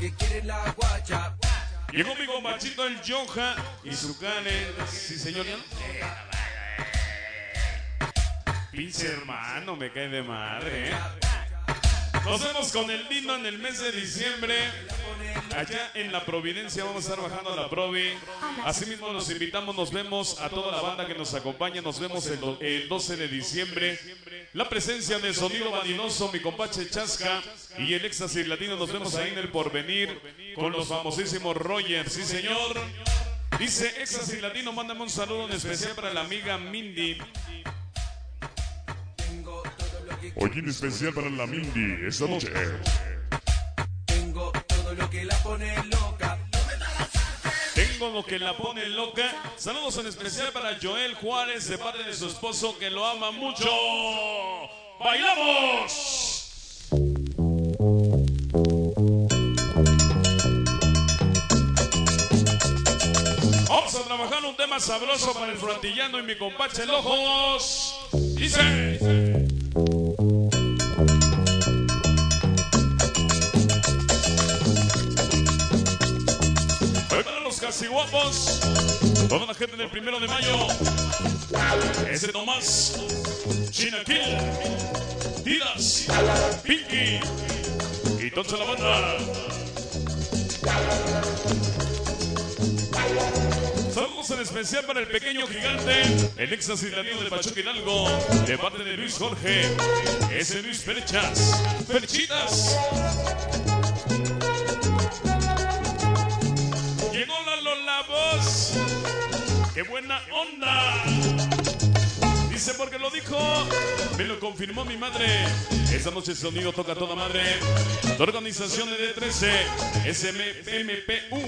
que quiere la guacha. Llegó mi bombachito el Joja y su cane. Sí, señor. Pinche hermano, me cae de madre. ¿eh? Nos vemos con el Dino en el mes de diciembre. Allá en la Providencia vamos a estar bajando a la Provi. Asimismo los invitamos, nos vemos a toda la banda que nos acompaña. Nos vemos el, el 12 de diciembre. La presencia de Sonido Vanidoso, mi compache Chasca y el éxtasis latino. Nos vemos ahí en el porvenir con los famosísimos Rogers. Sí, señor. Dice Éxtasis Latino, mándame un saludo en especial para la amiga Mindy. Hoy en especial para la Mindy esta noche. Pone loca. Tengo lo que la pone loca. Saludos en especial para Joel Juárez de parte de su esposo que lo ama mucho. ¡Bailamos! Vamos a trabajar un tema sabroso para el frontillano y mi compache Lojos. Dice. Casi guapos, toda la gente del primero de mayo, ese Tomás, China Kill, Tiras, Pinky y toda la banda. Saludos en especial para el pequeño gigante, el éxtasis de Pachuca Hidalgo, de parte de Luis Jorge, ese Luis Perechas, Perchitas. ¡Qué buena onda! Dice porque lo dijo, me lo confirmó mi madre. Esta noche el sonido toca a toda madre. La organización de D13, SMPU,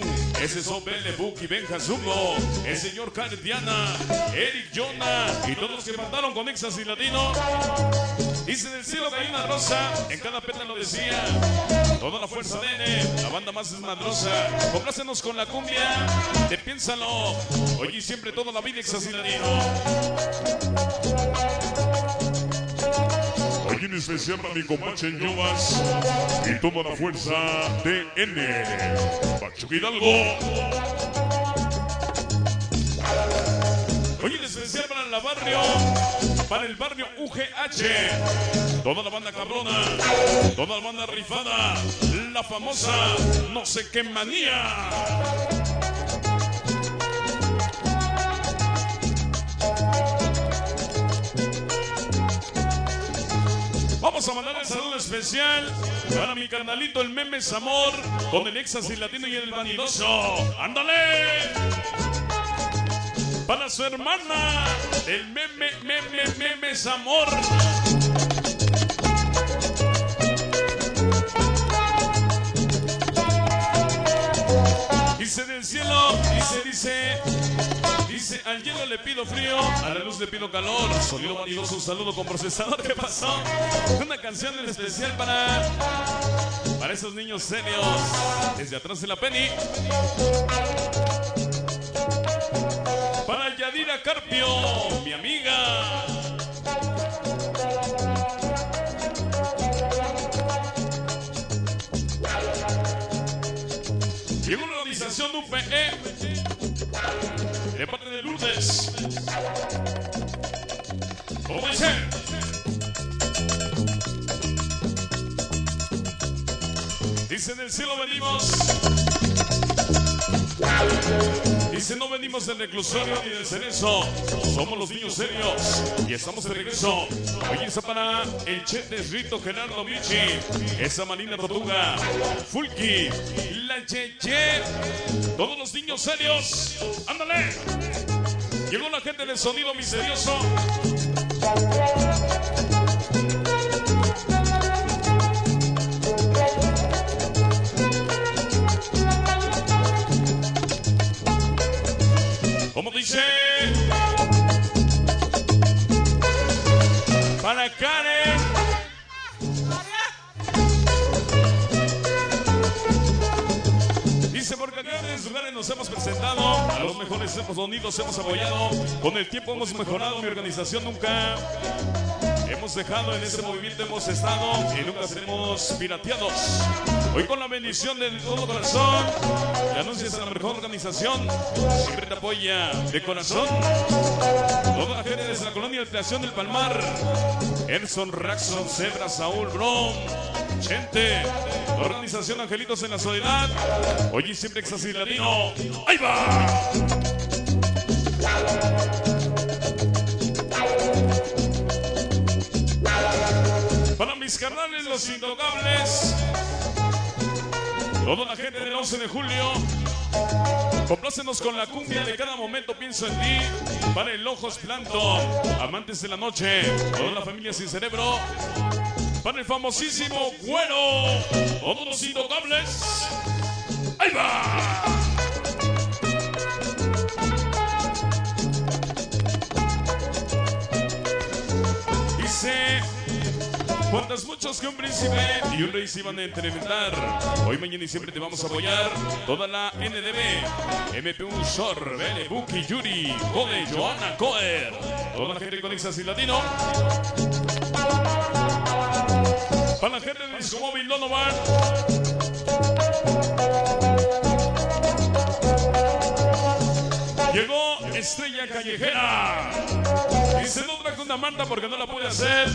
SSOPL, Buki, Benja Zungo, el señor Cardiana, Eric Jonah y todos los que mandaron con Exas y Latino. Dice del cielo que hay una rosa, en cada pétalo decía, toda la fuerza de N, la banda más desmadrosa. Complácenos con la cumbia, te piénsalo. Oye, y siempre toda la vida Exas y Latino. Hoy en especial para mi compache Ñovas y toda la fuerza de N. Pachuca Hidalgo. Oye, en especial para la barrio, para el barrio UGH, toda la banda cabrona, toda la banda rifada, la famosa no sé qué manía. Vamos a mandar el saludo especial para mi canalito el Memes Amor con el éxtasis latino y el vanidoso. ¡Ándale! Para su hermana, el meme, meme, memes amor. Dice del cielo, dice, dice, dice, al hielo le pido frío, a la luz le pido calor. Sonido vanidoso, un saludo con procesador. ¿Qué pasó? Una canción en especial para, para esos niños serios. Desde atrás de la penny. Carpio, mi amiga. Llegó una organización UPE de parte de Lourdes. ¿Cómo? Dice del cielo venimos. Dice no venimos del reclusorio ni del cerezo, somos los niños serios y estamos de regreso. Oye, esa para el Chete Rito Gerardo Michi, esa Marina Tortuga, Fulki, la Cheche, todos los niños serios. ¡Ándale! Llegó la gente del sonido misterioso. ¿Cómo dice? Para Karen. Dice porque acá en lugares nos hemos presentado, a los mejores hemos sonidos hemos apoyado, con el tiempo hemos mejorado, mi organización nunca hemos dejado en este movimiento, hemos estado y nunca seremos pirateados. Hoy con la bendición de todo corazón, le anuncias a la mejor organización, siempre te apoya de corazón. Toda la gente desde la colonia de creación del Palmar, Erson, Raxon, Zebra, Saúl, Brom, Chente, organización Angelitos en la Soledad. Oye, siempre éxtasis latino. ¡Ahí va! Mis los intocables. Toda la gente del 11 de julio. Complácenos con la cumbia de cada momento, pienso en ti. Para el Ojos Planto, amantes de la noche, toda la familia sin cerebro. Para el famosísimo Güero, todos los intocables. ¡Ahí va! Dice. Cuantas muchos que un príncipe y un rey se iban a entrevistar. Hoy, mañana y siempre te vamos a apoyar. Toda la NDB, MPU, Shor, Bele, Buki, Yuri, Code, Joana, Coer. Toda la gente con Éxtasis Latino. Para la gente de Disco Móvil Donovan. Llegó Estrella Callejera. Traje una manta porque no la pude hacer,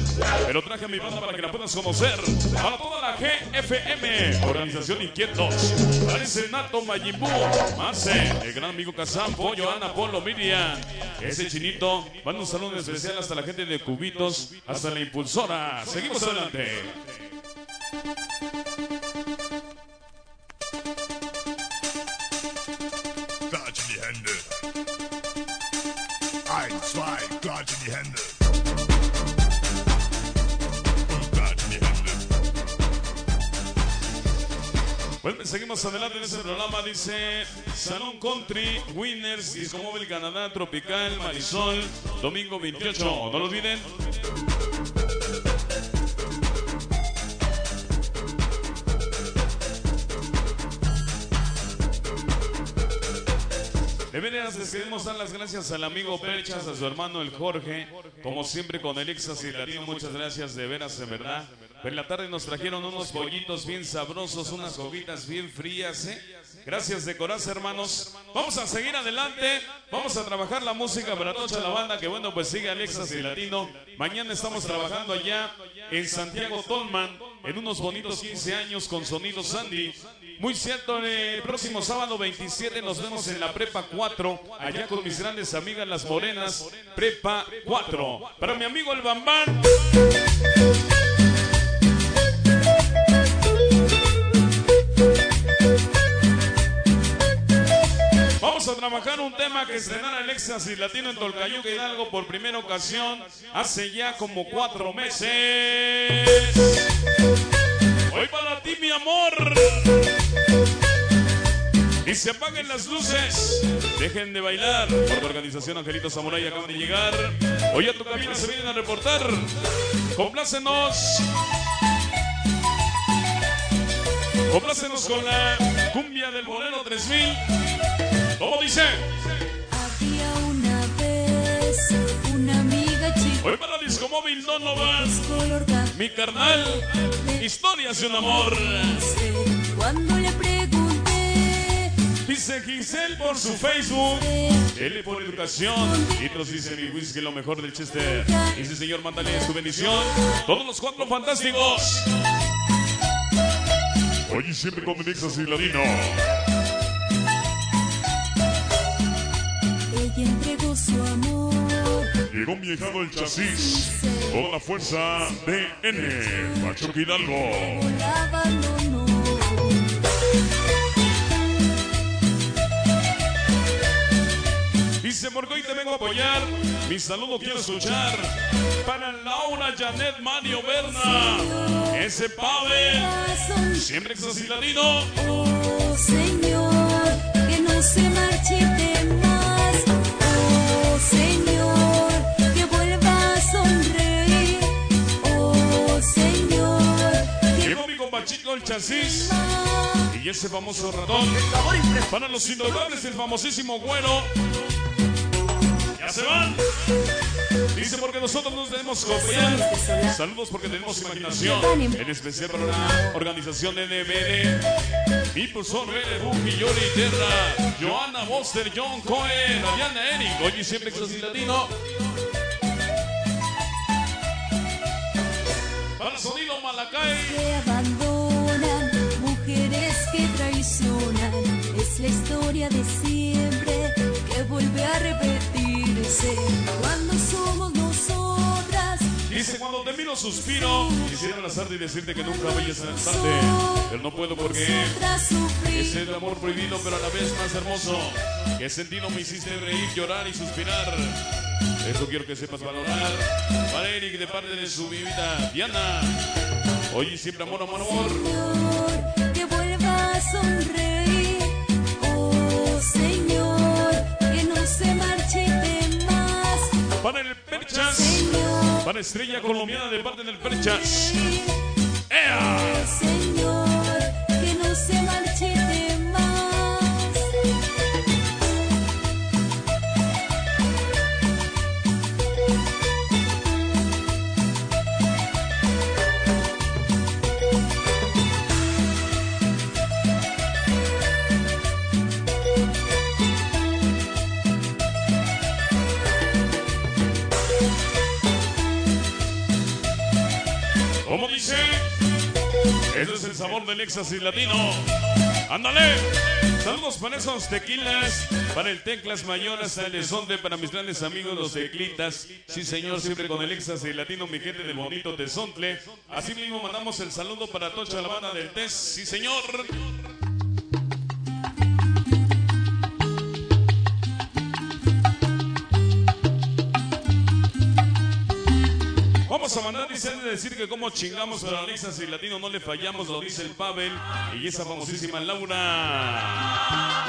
pero traje a mi banda para que la puedas conocer. Para toda la GFM, Organización Inquietos. Parece Nato Mayimbu, Marce, el gran amigo Kazam, Pollo, Ana, Polo, Miriam. Ese chinito, manda un saludo especial hasta la gente de Cubitos, hasta la impulsora. Seguimos adelante. Bueno, seguimos adelante en este programa. Dice Salón Country, Winners, Disco Móvil Canadá, Tropical, Marisol, domingo 28. No lo olviden. De veras les queremos dar las gracias al amigo Perchas, a su hermano el Jorge, como siempre con el Éxtasis Latino, muchas gracias de veras, en verdad. En la tarde nos trajeron unos pollitos bien sabrosos, unas coquitas bien frías, ¿eh? Gracias de corazón, hermanos. Vamos a seguir adelante, vamos a trabajar la música para toda la banda, que bueno, pues sigue el Éxtasis Latino. Mañana estamos trabajando allá en Santiago Tolman, en unos bonitos 15 años con Sonido Sandy. Muy cierto, el próximo sábado 27 nos vemos en la Prepa 4, allá con mis grandes amigas las morenas, Prepa 4. Para mi amigo el Bambán. Trabajar un tema que estrenara el Éxtasis Latino en Tolcayuca Hidalgo por primera ocasión hace ya como cuatro meses. Hoy para ti, mi amor. Y se apaguen las luces. Dejen de bailar. Por la organización Angelito Samurai acaban de llegar. Hoy a tu cabina se vienen a reportar. Complácenos. Complácenos con la cumbia del bolero 3000. ¿Cómo dice? Había una vez una amiga chica Hoy para Disco Móvil Donovan. color café. Mi carnal. Historias de un amor. Cuando le pregunté, Dice Giselle por su Facebook. L por educación. Y nos dice mi whisky lo mejor del Chester. Dice señor, mándale su bendición. Todos los cuatro fantásticos. Oye, siempre con el Éxtasis Latino. ella Llegó mi hijado el chasis. Toda la fuerza de N. Pachuca Hidalgo. Dice, hoy te vengo a apoyar. Mi saludo quiero escuchar. Para Laura, Janet, Mario, Berna. Ese. Corazón, Siempre éxtasis latino. oh Señor, que no se marchite mi compachito el chasis. Y ese famoso ratón. Para los indomables, el famosísimo güero. Ya se van. Dice porque nosotros nos debemos confiar. Saludos porque tenemos imaginación. En especial para la organización NBN. Impulsor Bele, Buki, Yori Terra, Joana Boster, John Cohen, Diana Eric, Oye siempre Éxtasis Latino. Para sonido Malacay. Historia de siempre que vuelve a repetirse. Cuando somos nosotras, Dice cuando te miro suspiro, quisiera abrazarte y decirte que nunca vayas a alzarte. Pero no puedo porque es el amor prohibido, pero a la vez más hermoso. Que sentido me hiciste reír, llorar y suspirar. Eso quiero que sepas valorar. Para Eric, de parte de su vida, Diana. Hoy y siempre amor, amor, amor. Señor, que vuelva a sonreír. Perchas. Para Estrella Colombiana de parte del Perchas. ¡Ea! ¿Cómo dice? Ese es el sabor del éxtasis latino. ¡Ándale! Saludos para esos tequilas, para el Teclas Mayor hasta el Desonte, para mis grandes amigos los teclitas. Sí, señor, siempre con el éxtasis latino, mi gente del bonito Tesontle. Así mismo mandamos el saludo para toda la banda del Test. Sí, señor. A mandar, dice, han de decir que como chingamos a Alexas y Latino no le fallamos, lo dice el Pavel y esa famosísima Laura.